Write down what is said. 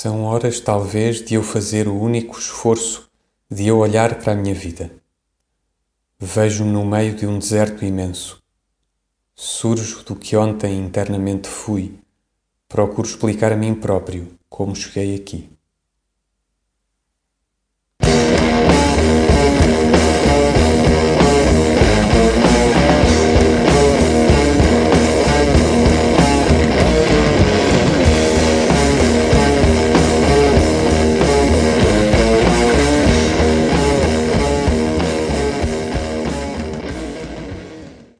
são horas, talvez, de eu fazer o único esforço de eu olhar para a minha vida. Vejo-me no meio de um deserto imenso. Surjo do que ontem internamente fui. Procuro explicar a mim próprio como cheguei aqui.